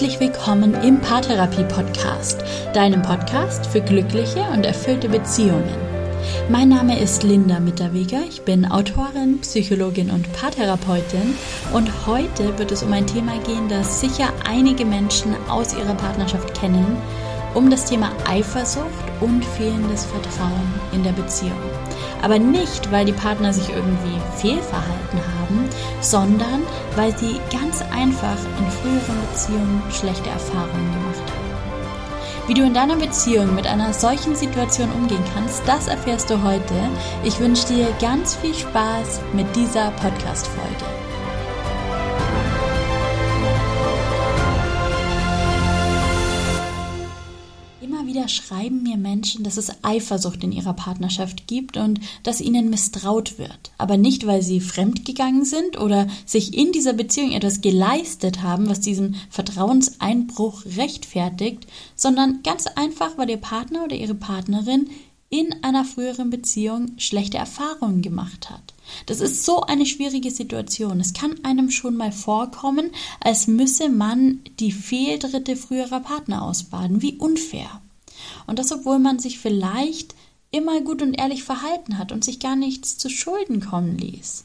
Herzlich willkommen im Paartherapie Podcast, deinem Podcast für glückliche und erfüllte Beziehungen. Mein Name ist Linda Mitterweger, ich bin Autorin, Psychologin und Paartherapeutin und heute wird es um ein Thema gehen, das sicher einige Menschen aus ihrer Partnerschaft kennen, um das Thema Eifersucht und fehlendes Vertrauen in der Beziehung. Aber nicht, weil die Partner sich irgendwie fehlverhalten haben, sondern weil sie ganz einfach in früheren Beziehungen schlechte Erfahrungen gemacht haben. Wie du in deiner Beziehung mit einer solchen Situation umgehen kannst, das erfährst du heute. Ich wünsche dir ganz viel Spaß mit dieser Podcast-Folge. Schreiben mir Menschen, dass es Eifersucht in ihrer Partnerschaft gibt und dass ihnen misstraut wird. Aber nicht, weil sie fremdgegangen sind oder sich in dieser Beziehung etwas geleistet haben, was diesen Vertrauenseinbruch rechtfertigt, sondern ganz einfach, weil ihr Partner oder ihre Partnerin in einer früheren Beziehung schlechte Erfahrungen gemacht hat. Das ist so eine schwierige Situation. Es kann einem schon mal vorkommen, als müsse man die Fehltritte früherer Partner ausbaden. Wie unfair. Und das, obwohl man sich vielleicht immer gut und ehrlich verhalten hat und sich gar nichts zu Schulden kommen ließ.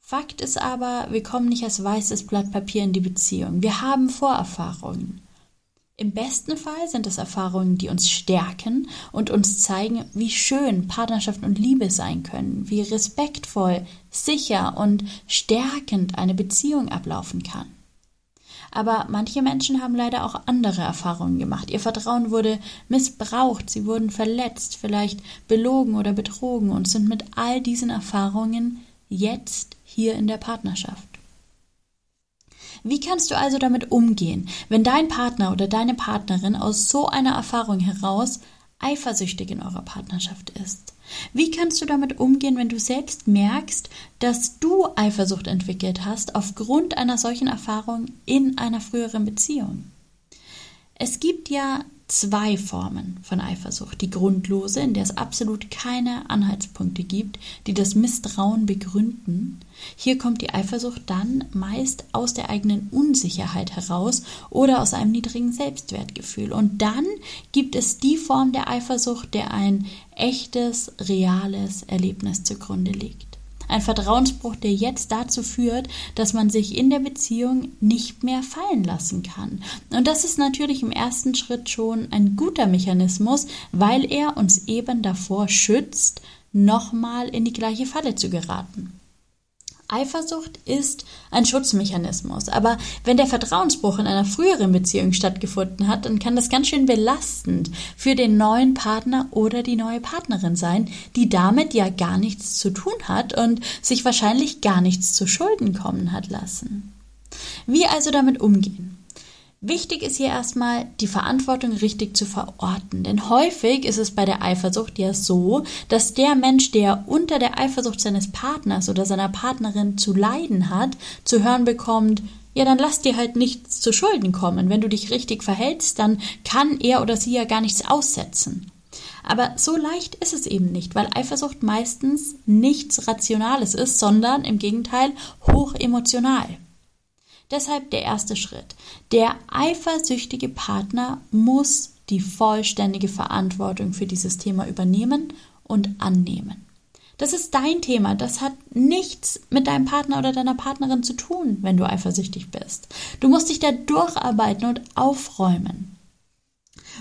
Fakt ist aber, wir kommen nicht als weißes Blatt Papier in die Beziehung. Wir haben Vorerfahrungen. Im besten Fall sind es Erfahrungen, die uns stärken und uns zeigen, wie schön Partnerschaft und Liebe sein können, wie respektvoll, sicher und stärkend eine Beziehung ablaufen kann. Aber manche Menschen haben leider auch andere Erfahrungen gemacht. Ihr Vertrauen wurde missbraucht, sie wurden verletzt, vielleicht belogen oder betrogen und sind mit all diesen Erfahrungen jetzt hier in der Partnerschaft. Wie kannst du also damit umgehen, wenn dein Partner oder deine Partnerin aus so einer Erfahrung heraus eifersüchtig in eurer Partnerschaft ist? Wie kannst du damit umgehen, wenn du selbst merkst, dass du Eifersucht entwickelt hast aufgrund einer solchen Erfahrung in einer früheren Beziehung? Es gibt ja zwei Formen von Eifersucht. Die grundlose, in der es absolut keine Anhaltspunkte gibt, die das Misstrauen begründen. Hier kommt die Eifersucht dann meist aus der eigenen Unsicherheit heraus oder aus einem niedrigen Selbstwertgefühl. Und dann gibt es die Form der Eifersucht, der ein echtes, reales Erlebnis zugrunde liegt. Ein Vertrauensbruch, der jetzt dazu führt, dass man sich in der Beziehung nicht mehr fallen lassen kann. Und das ist natürlich im ersten Schritt schon ein guter Mechanismus, weil er uns eben davor schützt, nochmal in die gleiche Falle zu geraten. Eifersucht ist ein Schutzmechanismus, aber wenn der Vertrauensbruch in einer früheren Beziehung stattgefunden hat, dann kann das ganz schön belastend für den neuen Partner oder die neue Partnerin sein, die damit ja gar nichts zu tun hat und sich wahrscheinlich gar nichts zu Schulden kommen hat lassen. Wie also damit umgehen? Wichtig ist hier erstmal, die Verantwortung richtig zu verorten. Denn häufig ist es bei der Eifersucht ja so, dass der Mensch, der unter der Eifersucht seines Partners oder seiner Partnerin zu leiden hat, zu hören bekommt, ja, dann lass dir halt nichts zu Schulden kommen. Wenn du dich richtig verhältst, dann kann er oder sie ja gar nichts aussetzen. Aber so leicht ist es eben nicht, weil Eifersucht meistens nichts Rationales ist, sondern im Gegenteil hoch emotional. Deshalb der erste Schritt. Der eifersüchtige Partner muss die vollständige Verantwortung für dieses Thema übernehmen und annehmen. Das ist dein Thema. Das hat nichts mit deinem Partner oder deiner Partnerin zu tun, wenn du eifersüchtig bist. Du musst dich da durcharbeiten und aufräumen.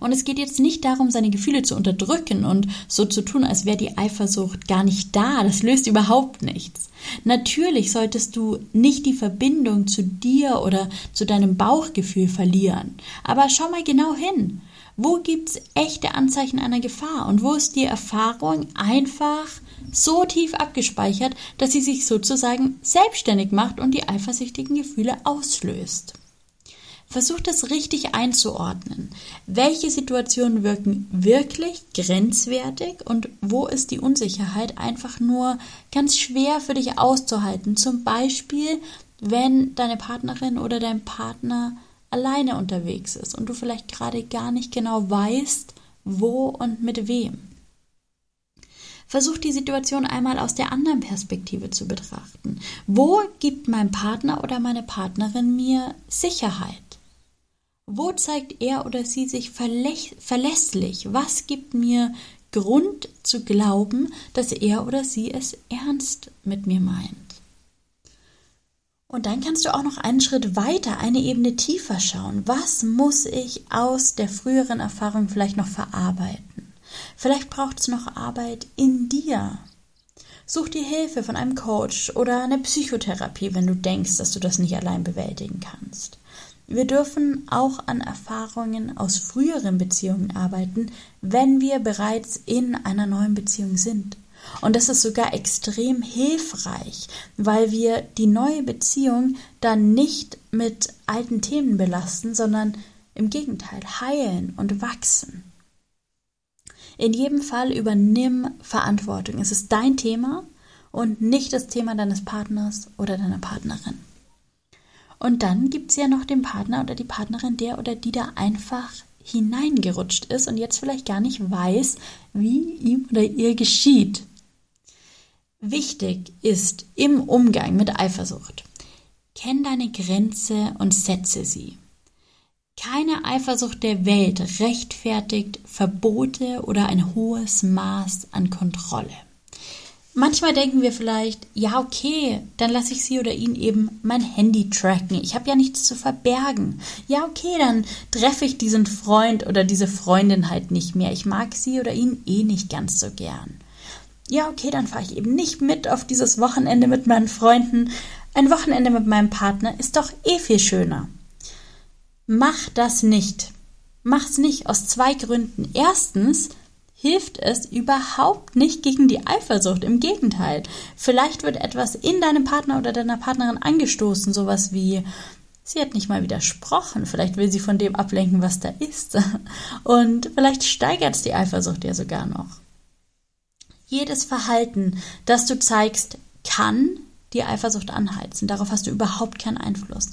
Und es geht jetzt nicht darum, seine Gefühle zu unterdrücken und so zu tun, als wäre die Eifersucht gar nicht da. Das löst überhaupt nichts. Natürlich solltest du nicht die Verbindung zu dir oder zu deinem Bauchgefühl verlieren. Aber schau mal genau hin. Wo gibt's echte Anzeichen einer Gefahr und wo ist die Erfahrung einfach so tief abgespeichert, dass sie sich sozusagen selbstständig macht und die eifersüchtigen Gefühle auslöst? Versuch das richtig einzuordnen. Welche Situationen wirken wirklich grenzwertig und wo ist die Unsicherheit einfach nur ganz schwer für dich auszuhalten? Zum Beispiel, wenn deine Partnerin oder dein Partner alleine unterwegs ist und du vielleicht gerade gar nicht genau weißt, wo und mit wem. Versuch die Situation einmal aus der anderen Perspektive zu betrachten. Wo gibt mein Partner oder meine Partnerin mir Sicherheit? Wo zeigt er oder sie sich verlässlich? Was gibt mir Grund zu glauben, dass er oder sie es ernst mit mir meint? Und dann kannst du auch noch einen Schritt weiter, eine Ebene tiefer schauen. Was muss ich aus der früheren Erfahrung vielleicht noch verarbeiten? Vielleicht braucht es noch Arbeit in dir. Such dir Hilfe von einem Coach oder eine Psychotherapie, wenn du denkst, dass du das nicht allein bewältigen kannst. Wir dürfen auch an Erfahrungen aus früheren Beziehungen arbeiten, wenn wir bereits in einer neuen Beziehung sind. Und das ist sogar extrem hilfreich, weil wir die neue Beziehung dann nicht mit alten Themen belasten, sondern im Gegenteil heilen und wachsen. In jedem Fall übernimm Verantwortung. Es ist dein Thema und nicht das Thema deines Partners oder deiner Partnerin. Und dann gibt es ja noch den Partner oder die Partnerin, der oder die da einfach hineingerutscht ist und jetzt vielleicht gar nicht weiß, wie ihm oder ihr geschieht. Wichtig ist im Umgang mit Eifersucht, kenn deine Grenze und setze sie. Keine Eifersucht der Welt rechtfertigt Verbote oder ein hohes Maß an Kontrolle. Manchmal denken wir vielleicht, ja, okay, dann lasse ich sie oder ihn eben mein Handy tracken. Ich habe ja nichts zu verbergen. Ja, okay, dann treffe ich diesen Freund oder diese Freundin halt nicht mehr. Ich mag sie oder ihn eh nicht ganz so gern. Ja, okay, dann fahre ich eben nicht mit auf dieses Wochenende mit meinen Freunden. Ein Wochenende mit meinem Partner ist doch eh viel schöner. Mach das nicht. Mach's nicht aus zwei Gründen. Erstens, hilft es überhaupt nicht gegen die Eifersucht. Im Gegenteil. Vielleicht wird etwas in deinem Partner oder deiner Partnerin angestoßen, sowas wie Sie hat nicht mal widersprochen. Vielleicht will sie von dem ablenken, was da ist. Und vielleicht steigert es die Eifersucht ja sogar noch. Jedes Verhalten, das du zeigst, kann die Eifersucht anheizen. Darauf hast du überhaupt keinen Einfluss.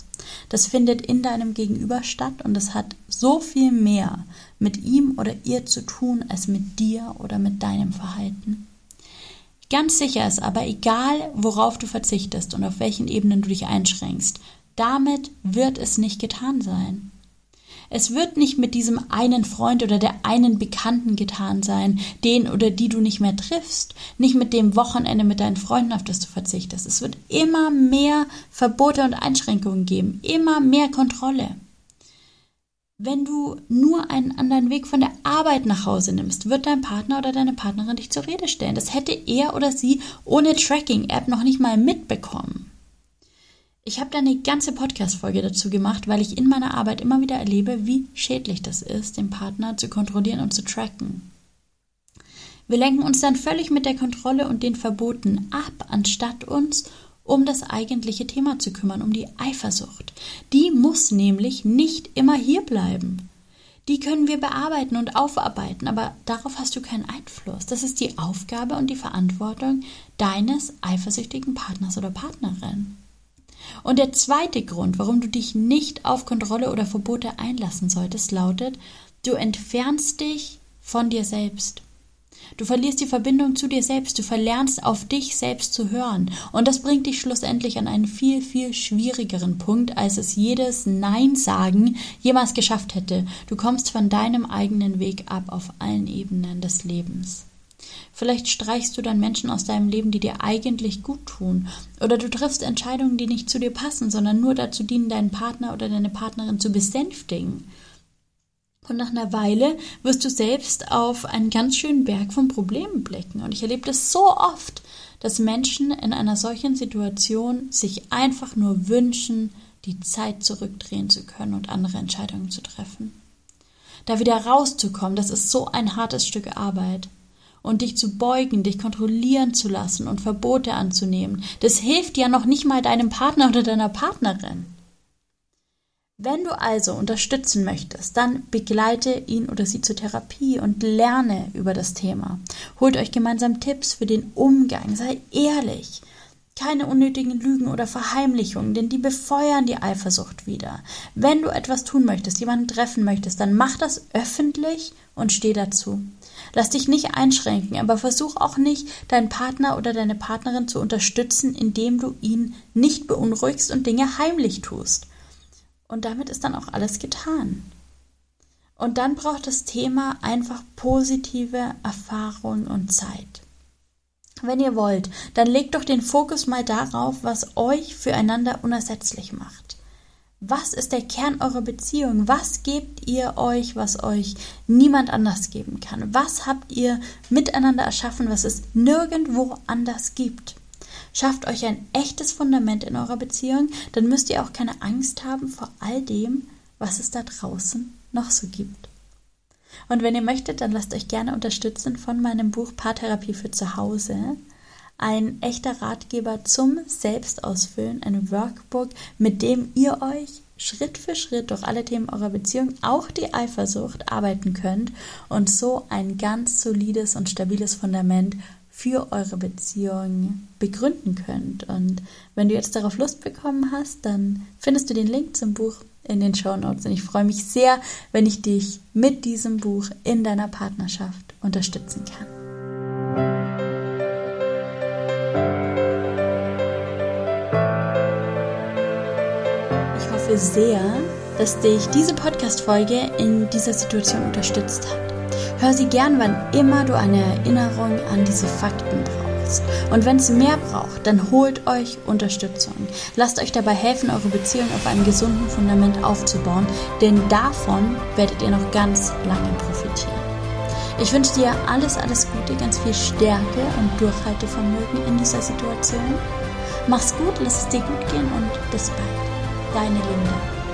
Das findet in deinem Gegenüber statt und es hat so viel mehr mit ihm oder ihr zu tun als mit dir oder mit deinem Verhalten. Ganz sicher ist aber, egal worauf du verzichtest und auf welchen Ebenen du dich einschränkst, damit wird es nicht getan sein. Es wird nicht mit diesem einen Freund oder der einen Bekannten getan sein, den oder die du nicht mehr triffst, nicht mit dem Wochenende mit deinen Freunden, auf das du verzichtest. Es wird immer mehr Verbote und Einschränkungen geben, immer mehr Kontrolle. Wenn du nur einen anderen Weg von der Arbeit nach Hause nimmst, wird dein Partner oder deine Partnerin dich zur Rede stellen. Das hätte er oder sie ohne Tracking-App noch nicht mal mitbekommen. Ich habe da eine ganze Podcast-Folge dazu gemacht, weil ich in meiner Arbeit immer wieder erlebe, wie schädlich das ist, den Partner zu kontrollieren und zu tracken. Wir lenken uns dann völlig mit der Kontrolle und den Verboten ab, anstatt uns um das eigentliche Thema zu kümmern, um die Eifersucht. Die muss nämlich nicht immer hier bleiben. Die können wir bearbeiten und aufarbeiten, aber darauf hast du keinen Einfluss. Das ist die Aufgabe und die Verantwortung deines eifersüchtigen Partners oder Partnerin. Und der zweite Grund, warum du dich nicht auf Kontrolle oder Verbote einlassen solltest, lautet, du entfernst dich von dir selbst. Du verlierst die Verbindung zu dir selbst, du verlernst auf dich selbst zu hören. Und das bringt dich schlussendlich an einen viel, viel schwierigeren Punkt, als es jedes Nein sagen jemals geschafft hätte. Du kommst von deinem eigenen Weg ab auf allen Ebenen des Lebens. Vielleicht streichst du dann Menschen aus deinem Leben, die dir eigentlich gut tun. Oder du triffst Entscheidungen, die nicht zu dir passen, sondern nur dazu dienen, deinen Partner oder deine Partnerin zu besänftigen. Und nach einer Weile wirst du selbst auf einen ganz schönen Berg von Problemen blicken. Und ich erlebe das so oft, dass Menschen in einer solchen Situation sich einfach nur wünschen, die Zeit zurückdrehen zu können und andere Entscheidungen zu treffen. Da wieder rauszukommen, das ist so ein hartes Stück Arbeit und dich zu beugen, dich kontrollieren zu lassen und Verbote anzunehmen. Das hilft ja noch nicht mal deinem Partner oder deiner Partnerin. Wenn du also unterstützen möchtest, dann begleite ihn oder sie zur Therapie und lerne über das Thema. Holt euch gemeinsam Tipps für den Umgang, sei ehrlich. Keine unnötigen Lügen oder Verheimlichungen, denn die befeuern die Eifersucht wieder. Wenn du etwas tun möchtest, jemanden treffen möchtest, dann mach das öffentlich und steh dazu. Lass dich nicht einschränken, aber versuch auch nicht, deinen Partner oder deine Partnerin zu unterstützen, indem du ihn nicht beunruhigst und Dinge heimlich tust. Und damit ist dann auch alles getan. Und dann braucht das Thema einfach positive Erfahrung und Zeit. Wenn ihr wollt, dann legt doch den Fokus mal darauf, was euch füreinander unersetzlich macht. Was ist der Kern eurer Beziehung? Was gebt ihr euch, was euch niemand anders geben kann? Was habt ihr miteinander erschaffen, was es nirgendwo anders gibt? Schafft euch ein echtes Fundament in eurer Beziehung, dann müsst ihr auch keine Angst haben vor all dem, was es da draußen noch so gibt. Und wenn ihr möchtet, dann lasst euch gerne unterstützen von meinem Buch Paartherapie für zu Hause. Ein echter Ratgeber zum Selbstausfüllen, ein Workbook, mit dem ihr euch Schritt für Schritt durch alle Themen eurer Beziehung, auch die Eifersucht, arbeiten könnt und so ein ganz solides und stabiles Fundament für eure Beziehung begründen könnt. Und wenn du jetzt darauf Lust bekommen hast, dann findest du den Link zum Buch in den Show Notes. Und ich freue mich sehr, wenn ich dich mit diesem Buch in deiner Partnerschaft unterstützen kann. Ich hoffe sehr, dass dich diese Podcast-Folge in dieser Situation unterstützt hat. Hör sie gern, wann immer du eine Erinnerung an diese Fakten brauchst. Und wenn es mehr braucht, dann holt euch Unterstützung. Lasst euch dabei helfen, eure Beziehung auf einem gesunden Fundament aufzubauen, denn davon werdet ihr noch ganz lange profitieren. Ich wünsche dir alles, alles Gute, ganz viel Stärke und Durchhaltevermögen in dieser Situation. Mach's gut, lass es dir gut gehen und bis bald. Deine Linda.